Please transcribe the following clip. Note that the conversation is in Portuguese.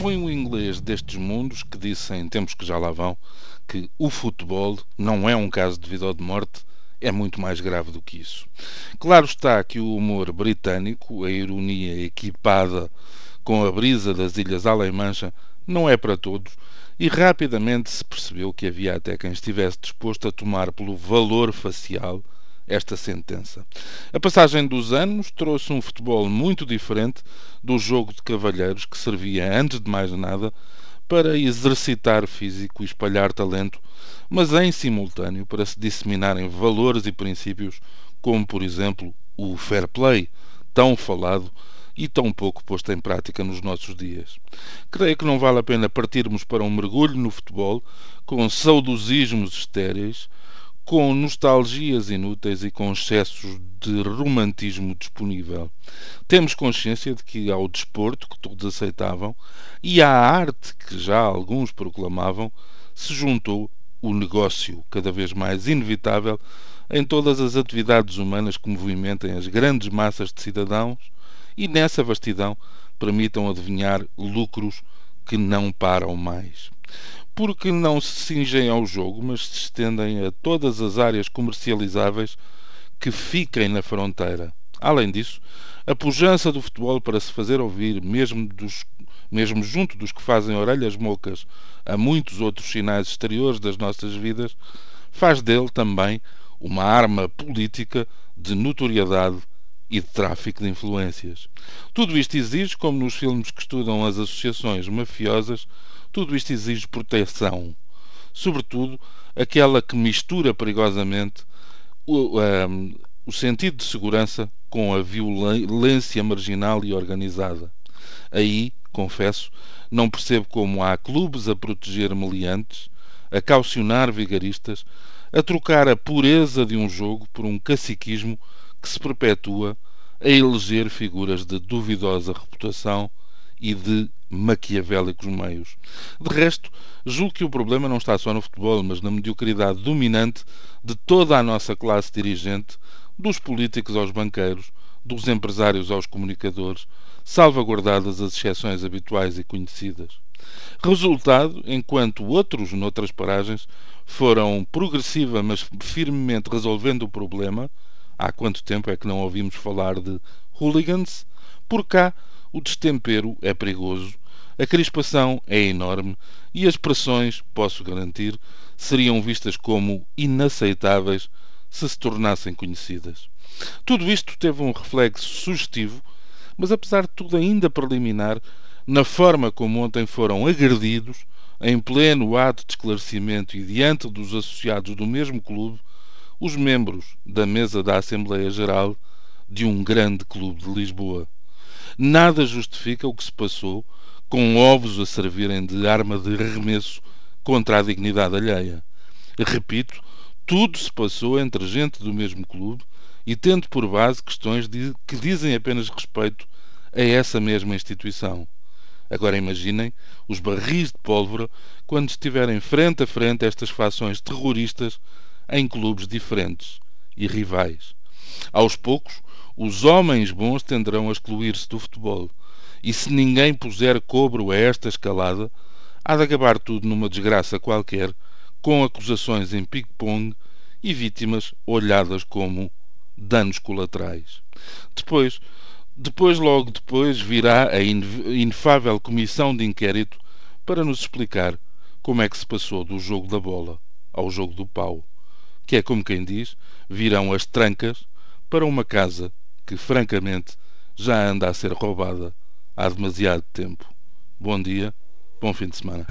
Foi um inglês destes mundos que disse em tempos que já lá vão que o futebol não é um caso de vida ou de morte, é muito mais grave do que isso. Claro está que o humor britânico, a ironia equipada com a brisa das Ilhas Alemancha, não é para todos e rapidamente se percebeu que havia até quem estivesse disposto a tomar pelo valor facial esta sentença. A passagem dos anos trouxe um futebol muito diferente do jogo de cavalheiros que servia, antes de mais nada, para exercitar físico e espalhar talento, mas em simultâneo para se disseminarem valores e princípios como, por exemplo, o fair play, tão falado e tão pouco posto em prática nos nossos dias. Creio que não vale a pena partirmos para um mergulho no futebol com saudosismos estéreis, com nostalgias inúteis e com excessos de romantismo disponível. Temos consciência de que ao desporto, que todos aceitavam, e à arte, que já alguns proclamavam, se juntou o negócio, cada vez mais inevitável, em todas as atividades humanas que movimentem as grandes massas de cidadãos e nessa vastidão permitam adivinhar lucros que não param mais porque não se cingem ao jogo, mas se estendem a todas as áreas comercializáveis que fiquem na fronteira. Além disso, a pujança do futebol para se fazer ouvir, mesmo, dos, mesmo junto dos que fazem orelhas mocas a muitos outros sinais exteriores das nossas vidas, faz dele também uma arma política de notoriedade e de tráfico de influências. Tudo isto exige, como nos filmes que estudam as associações mafiosas, tudo isto exige proteção. Sobretudo aquela que mistura perigosamente o, um, o sentido de segurança com a violência marginal e organizada. Aí, confesso, não percebo como há clubes a proteger meliantes, a caucionar vigaristas, a trocar a pureza de um jogo por um caciquismo que se perpetua a eleger figuras de duvidosa reputação e de maquiavélicos meios. De resto, julgo que o problema não está só no futebol, mas na mediocridade dominante de toda a nossa classe dirigente, dos políticos aos banqueiros, dos empresários aos comunicadores, salvaguardadas as exceções habituais e conhecidas. Resultado, enquanto outros, noutras paragens, foram progressiva, mas firmemente resolvendo o problema, há quanto tempo é que não ouvimos falar de hooligans? Por cá, o destempero é perigoso, a crispação é enorme e as pressões, posso garantir, seriam vistas como inaceitáveis se se tornassem conhecidas. Tudo isto teve um reflexo sugestivo, mas apesar de tudo ainda preliminar, na forma como ontem foram agredidos, em pleno ato de esclarecimento e diante dos associados do mesmo clube, os membros da mesa da Assembleia Geral de um grande clube de Lisboa. Nada justifica o que se passou, com ovos a servirem de arma de arremesso contra a dignidade alheia. Repito, tudo se passou entre gente do mesmo clube e tendo por base questões de, que dizem apenas respeito a essa mesma instituição. Agora imaginem os barris de pólvora quando estiverem frente a frente estas fações terroristas em clubes diferentes e rivais. Aos poucos, os homens bons tenderão a excluir-se do futebol. E se ninguém puser cobro a esta escalada, há de acabar tudo numa desgraça qualquer, com acusações em ping-pong e vítimas olhadas como danos colaterais. Depois, depois logo depois virá a inefável comissão de inquérito para nos explicar como é que se passou do jogo da bola ao jogo do pau, que é como quem diz, virão as trancas para uma casa que, francamente, já anda a ser roubada há demasiado tempo. Bom dia, bom fim de semana.